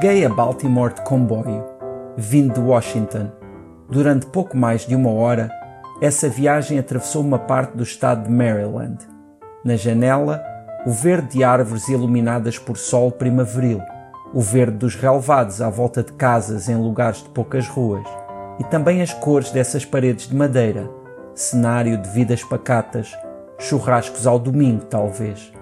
Cheguei a Baltimore de comboio, vindo de Washington. Durante pouco mais de uma hora, essa viagem atravessou uma parte do estado de Maryland. Na janela, o verde de árvores iluminadas por sol primaveril, o verde dos relevados à volta de casas em lugares de poucas ruas, e também as cores dessas paredes de madeira, cenário de vidas pacatas, churrascos ao domingo, talvez.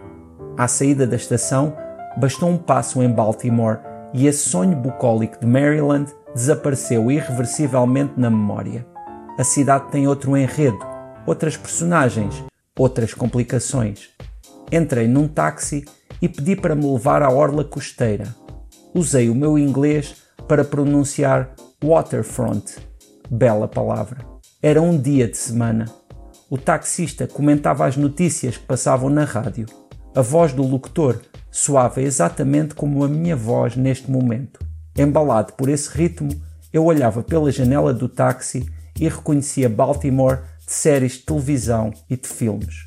À saída da estação, bastou um passo em Baltimore e esse sonho bucólico de Maryland desapareceu irreversivelmente na memória. A cidade tem outro enredo, outras personagens, outras complicações. Entrei num táxi e pedi para me levar à orla costeira. Usei o meu inglês para pronunciar waterfront. Bela palavra. Era um dia de semana. O taxista comentava as notícias que passavam na rádio. A voz do locutor soava exatamente como a minha voz neste momento. Embalado por esse ritmo, eu olhava pela janela do táxi e reconhecia Baltimore de séries de televisão e de filmes.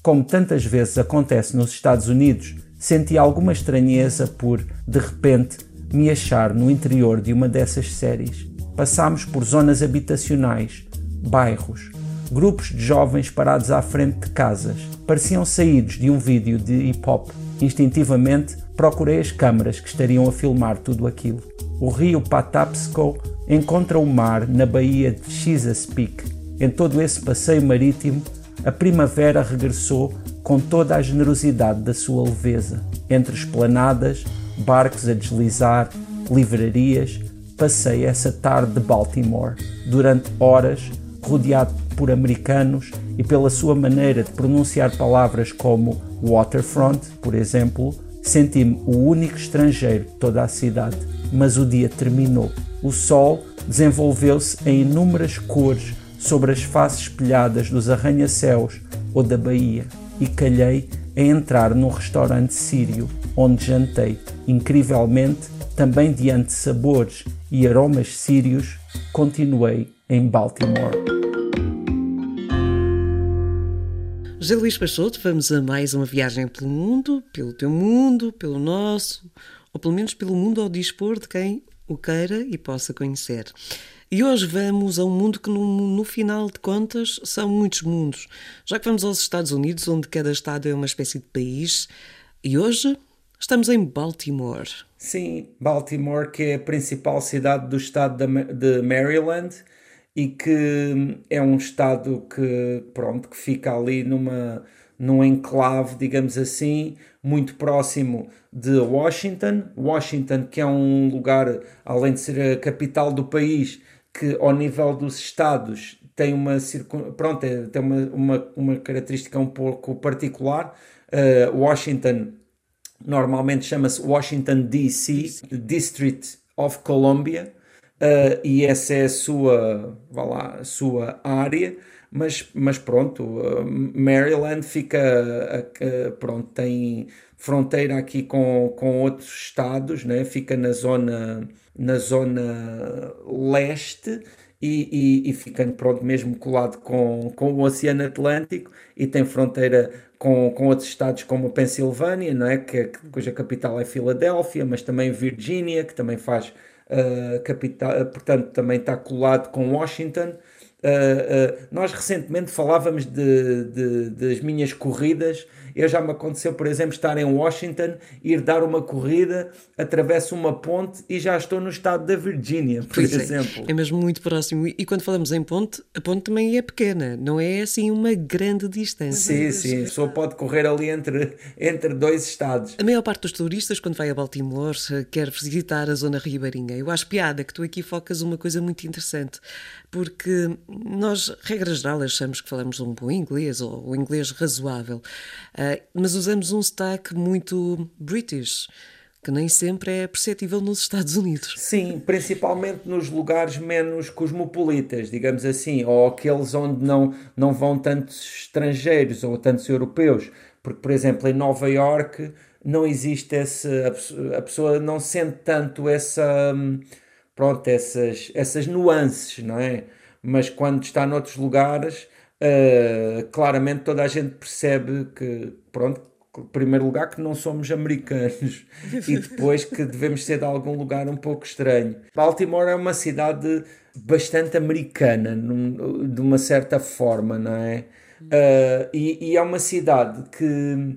Como tantas vezes acontece nos Estados Unidos, senti alguma estranheza por, de repente, me achar no interior de uma dessas séries. Passámos por zonas habitacionais, bairros, grupos de jovens parados à frente de casas. Pareciam saídos de um vídeo de hip hop. Instintivamente procurei as câmaras que estariam a filmar tudo aquilo. O rio Patapsco encontra o mar na baía de Chesapeake. Em todo esse passeio marítimo, a primavera regressou com toda a generosidade da sua leveza. Entre esplanadas, barcos a deslizar, livrarias, passei essa tarde de Baltimore durante horas rodeado por americanos e pela sua maneira de pronunciar palavras como waterfront, por exemplo, senti-me o único estrangeiro de toda a cidade. Mas o dia terminou. O sol desenvolveu-se em inúmeras cores sobre as faces espelhadas dos arranha-céus ou da baía e calhei a entrar num restaurante sírio onde jantei. Incrivelmente, também diante de sabores e aromas sírios, continuei em Baltimore. José Luís Peixoto, vamos a mais uma viagem pelo mundo, pelo teu mundo, pelo nosso, ou pelo menos pelo mundo ao dispor de quem o queira e possa conhecer. E hoje vamos a um mundo que, no, no, final de contas, são muitos mundos. Já que vamos aos Estados Unidos, onde cada estado é uma espécie de país, e hoje estamos em Baltimore. Sim, Baltimore, que é a principal cidade do estado de Maryland e que é um estado que, pronto, que fica ali numa, num enclave, digamos assim, muito próximo de Washington. Washington, que é um lugar, além de ser a capital do país, que ao nível dos estados tem uma, pronto, é, tem uma, uma, uma característica um pouco particular. Uh, Washington normalmente chama-se Washington DC, District of Columbia, uh, e essa é a sua, vá lá, sua área, mas, mas pronto, uh, Maryland fica, uh, pronto, tem fronteira aqui com, com outros estados, né? fica na zona, na zona leste e, e, e fica pronto, mesmo colado com, com o Oceano Atlântico e tem fronteira com, com outros estados como a Pensilvânia, não é? que, cuja capital é Filadélfia, mas também Virgínia, que também faz uh, capital, portanto também está colado com Washington. Uh, uh, nós recentemente falávamos de, de, das minhas corridas. Eu já me aconteceu, por exemplo, estar em Washington, ir dar uma corrida, atravesso uma ponte e já estou no estado da Virgínia, por pois é, exemplo. É, é, mesmo muito próximo. E quando falamos em ponte, a ponte também é pequena, não é assim uma grande distância. Sim, sim, a pessoa pode correr ali entre, entre dois estados. A maior parte dos turistas, quando vai a Baltimore, quer visitar a zona ribeirinha. Eu acho piada que tu aqui focas uma coisa muito interessante porque nós, regra geral, achamos que falamos um bom inglês ou o inglês razoável, uh, mas usamos um sotaque muito British que nem sempre é perceptível nos Estados Unidos. Sim, principalmente nos lugares menos cosmopolitas, digamos assim, ou aqueles onde não, não vão tantos estrangeiros ou tantos europeus. Porque, por exemplo, em Nova York não existe esse. A pessoa não sente tanto essa. Hum, pronto, essas, essas nuances, não é? Mas quando está noutros lugares, uh, claramente toda a gente percebe que, pronto, em primeiro lugar, que não somos americanos e depois que devemos ser de algum lugar um pouco estranho. Baltimore é uma cidade bastante americana, num, de uma certa forma, não é? Uh, e, e, é uma cidade que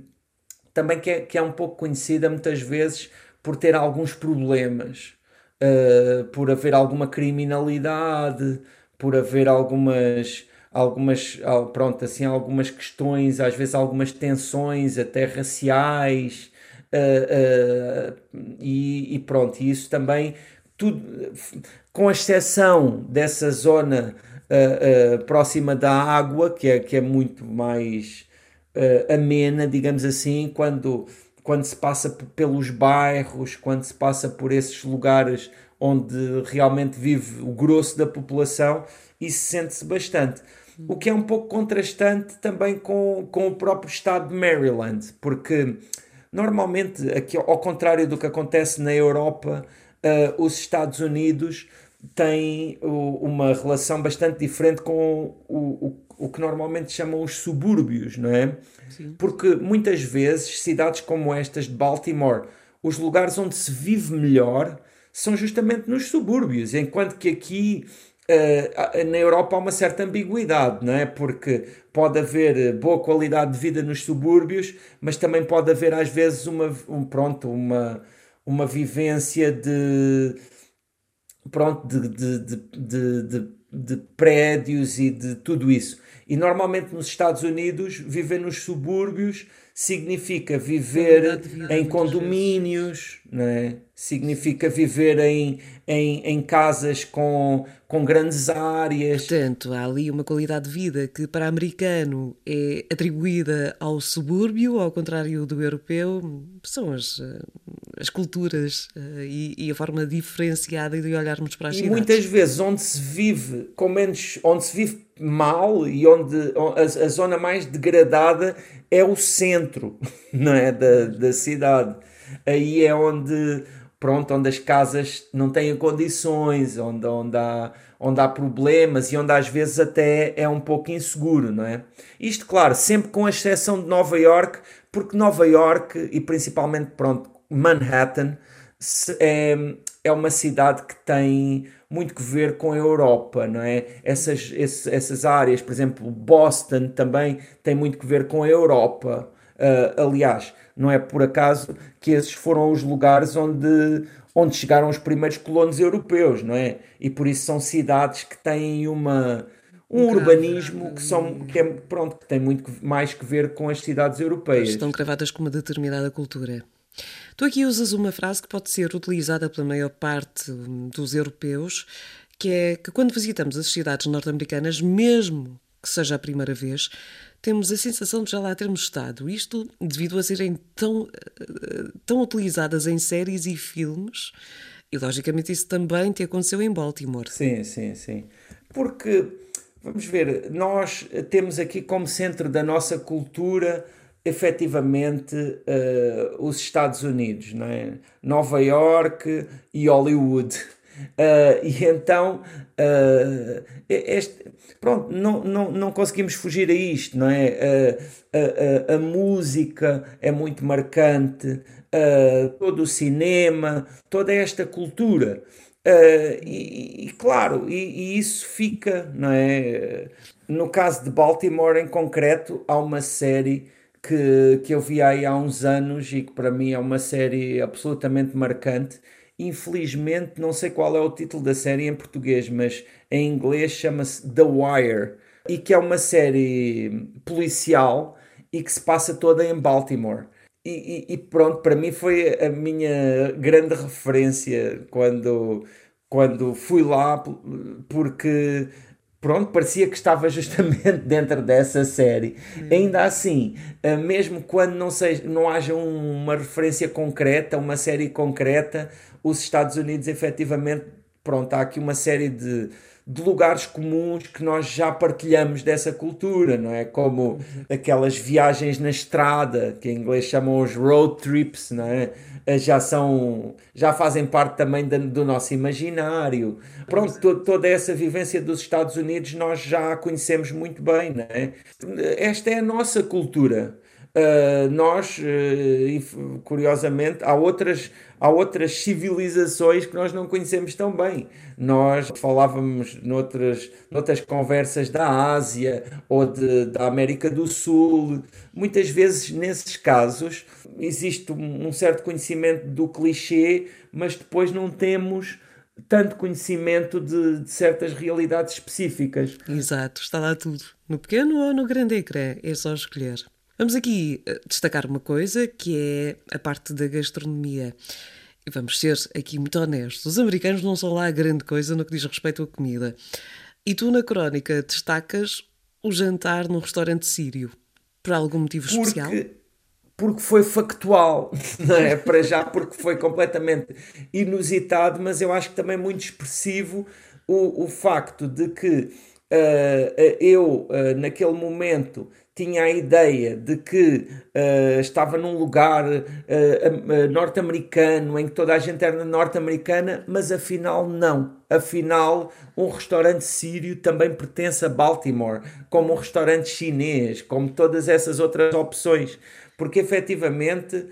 também que é, que é um pouco conhecida muitas vezes por ter alguns problemas, uh, por haver alguma criminalidade, por haver algumas algumas pronto assim algumas questões às vezes algumas tensões até raciais uh, uh, e, e, pronto e isso também tudo com exceção dessa zona uh, próxima da água que é que é muito mais amena digamos assim quando quando se passa pelos bairros quando se passa por esses lugares onde realmente vive o grosso da população isso sente-se bastante o que é um pouco contrastante também com, com o próprio estado de Maryland, porque normalmente, aqui, ao contrário do que acontece na Europa, uh, os Estados Unidos têm o, uma relação bastante diferente com o, o, o que normalmente chamam os subúrbios, não é? Sim. Porque muitas vezes cidades como estas de Baltimore, os lugares onde se vive melhor são justamente nos subúrbios, enquanto que aqui Uh, na Europa há uma certa ambiguidade, não é? Porque pode haver eh, boa qualidade de vida nos subúrbios, mas também pode haver às vezes uma, um, pronto, uma, uma vivência de, pronto, de, de, de, de, de prédios e de tudo isso. E normalmente nos Estados Unidos viver nos subúrbios significa viver em condomínios, né? significa viver em, em, em casas com, com grandes áreas. Portanto, há ali uma qualidade de vida que para americano é atribuída ao subúrbio, ao contrário do europeu, são as, eh, as culturas eh, e, e a forma diferenciada de olharmos para as e cidades. muitas vezes onde se vive com menos, onde se vive mal e onde a, a zona mais degradada é o centro não é, da, da cidade. Aí é onde, pronto, onde as casas não têm condições, onde, onde, há, onde há problemas e onde às vezes até é um pouco inseguro, não é? Isto, claro, sempre com exceção de Nova York, porque Nova York e principalmente, pronto, Manhattan é, é uma cidade que tem muito que ver com a Europa, não é? Essas, essas áreas, por exemplo, Boston também tem muito que ver com a Europa. Uh, aliás, não é por acaso que esses foram os lugares onde, onde chegaram os primeiros colonos europeus, não é? E por isso são cidades que têm uma, um urbanismo que, são, que, é, pronto, que tem muito mais que ver com as cidades europeias. Estão cravadas com uma determinada cultura. Tu aqui usas uma frase que pode ser utilizada pela maior parte dos europeus, que é que quando visitamos as cidades norte-americanas, mesmo que seja a primeira vez, temos a sensação de já lá termos estado. Isto devido a serem tão, tão utilizadas em séries e filmes. E logicamente isso também te aconteceu em Baltimore. Sim, sim, sim. Porque, vamos ver, nós temos aqui como centro da nossa cultura efetivamente uh, os Estados Unidos, não é? Nova York e Hollywood. Uh, e então, uh, este, pronto, não, não, não conseguimos fugir a isto, não é? a, a, a música é muito marcante, todo o cinema, toda esta cultura. E, e, claro, e, e, isso fica, não é? No caso de Baltimore, em concreto, há uma série que, que eu vi aí há uns anos e que para mim é uma série absolutamente marcante. Infelizmente, não sei qual é o título da série em português, mas em inglês chama-se The Wire e que é uma série policial e que se passa toda em Baltimore. E, e, e pronto, para mim foi a minha grande referência quando, quando fui lá, porque pronto, parecia que estava justamente dentro dessa série. Hum. Ainda assim, eh, mesmo quando não, seja, não haja uma referência concreta, uma série concreta, os Estados Unidos efetivamente, pronto, há aqui uma série de, de lugares comuns que nós já partilhamos dessa cultura, não é? Como aquelas viagens na estrada, que em inglês chamam os road trips, não é? Eh, já são, já fazem parte também do nosso imaginário. Pronto, to, toda essa vivência dos Estados Unidos nós já a conhecemos muito bem, não é? Esta é a nossa cultura. Uh, nós, uh, curiosamente, há outras, há outras civilizações que nós não conhecemos tão bem. Nós falávamos noutras, noutras conversas da Ásia ou de, da América do Sul. Muitas vezes, nesses casos, existe um, um certo conhecimento do clichê, mas depois não temos tanto conhecimento de, de, certas realidades específicas. Exato, está lá tudo. No pequeno ou no grande ecrã, é só escolher. Vamos aqui eh, destacar uma coisa que é a parte da gastronomia. E vamos ser aqui muito honestos: os americanos não são lá grande coisa no que diz respeito à comida. E tu, na crónica, destacas o jantar num restaurante sírio. Por algum motivo porque, especial? Porque foi factual, não é? Para já, porque foi completamente inusitado, mas eu acho que também muito expressivo o, o facto de que eu, uh, naquele momento, tinha a ideia de que uh, estava num lugar uh, uh, norte-americano, em que toda a gente era norte-americana, mas afinal não. Afinal, um restaurante sírio também pertence a Baltimore, como um restaurante chinês, como todas essas outras opções, porque efetivamente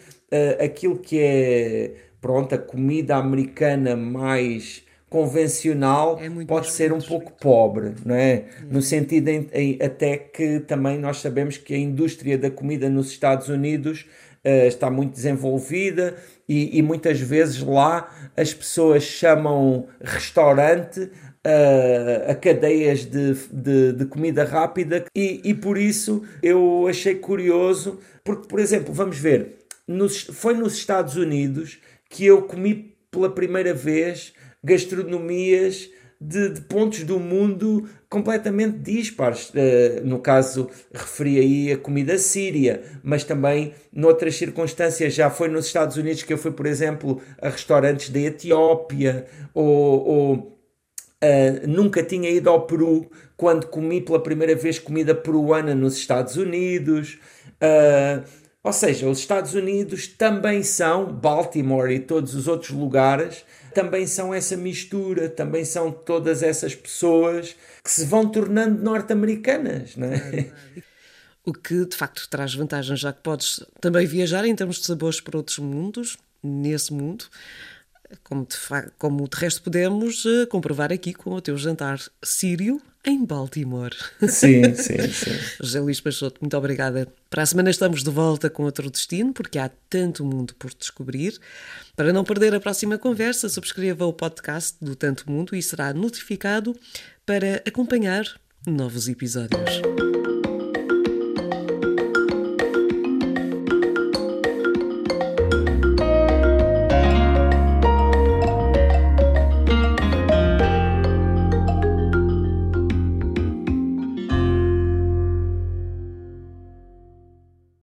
aquilo que é pronto, a comida americana mais convencional é pode ser um pouco pobre, não é? No sentido em, em, até que também nós sabemos que a indústria da comida nos Estados Unidos uh, está muito desenvolvida e, e, muitas vezes lá as pessoas chamam restaurante uh, a cadeias de, de, de comida rápida e, e, por isso eu achei curioso, porque, por exemplo, vamos ver, nos, foi nos Estados Unidos que eu comi pela primeira vez gastronomias de, de, pontos do mundo completamente dispares. Uh, no caso, referi aí a comida síria, mas também noutras circunstâncias já foi nos Estados Unidos que eu fui, por exemplo, a restaurantes da Etiópia ou, ou uh, nunca tinha ido ao Peru quando comi pela primeira vez comida peruana nos Estados Unidos. Uh, ou seja, os Estados Unidos também são, Baltimore e todos os outros lugares, também são essa mistura, também são todas essas pessoas que se vão tornando norte-americanas, é? O que de facto traz vantagens, já que podes também viajar em termos de sabores para outros mundos, nesse mundo, como de, como de resto podemos uh, comprovar aqui com o teu jantar sírio em Baltimore. Sim, sim, sim. José Luís Peixoto, muito obrigada. Para a semana estamos de volta com outro destino, porque há tanto mundo por descobrir. Para não perder a próxima conversa, subscreva o podcast do Tanto Mundo e será notificado para acompanhar novos episódios.